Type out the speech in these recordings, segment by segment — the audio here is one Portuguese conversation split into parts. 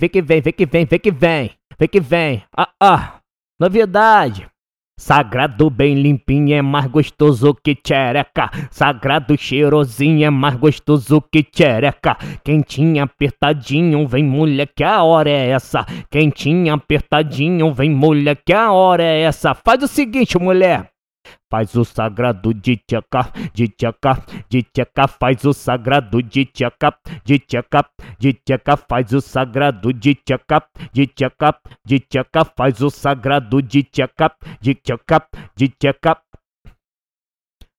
vem que vem, vem que vem, vem que vem, vem que vem. Ah, ah, novidade. Sagrado bem limpinho é mais gostoso que tchereca. Sagrado cheirosinho é mais gostoso que tchereca. Quentinho apertadinho, vem mulher que a hora é essa. Quentinho apertadinho, vem mulher que a hora é essa. Faz o seguinte, mulher. Faz o sagrado de tcheca, de tcheca, de tcheca, faz o sagrado de tcheca, de tcheca, de tcheca, faz o sagrado de tcheca, de tcheca, de faz o sagrado de tcheca, de tcheca, de tcheca.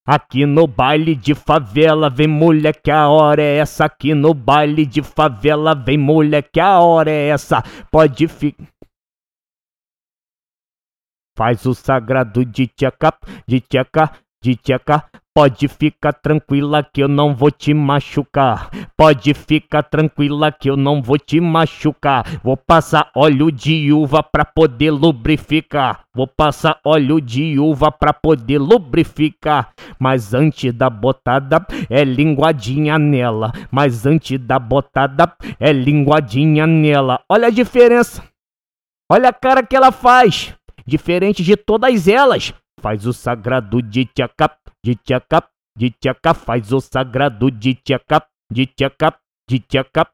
Aqui no baile de favela vem mulher que a hora é essa. Aqui no baile de favela vem mulher que a hora é essa. Pode ficar. Faz o sagrado de tcheca, de tcheca, de tcheca. Pode ficar tranquila que eu não vou te machucar. Pode ficar tranquila que eu não vou te machucar. Vou passar óleo de uva pra poder lubrificar. Vou passar óleo de uva pra poder lubrificar. Mas antes da botada é linguadinha nela. Mas antes da botada é linguadinha nela. Olha a diferença. Olha a cara que ela faz diferente de todas elas. Faz o sagrado de tchaca, de tchaca, de tchaca, faz o sagrado de tchaca, de tchaca, de tchaca,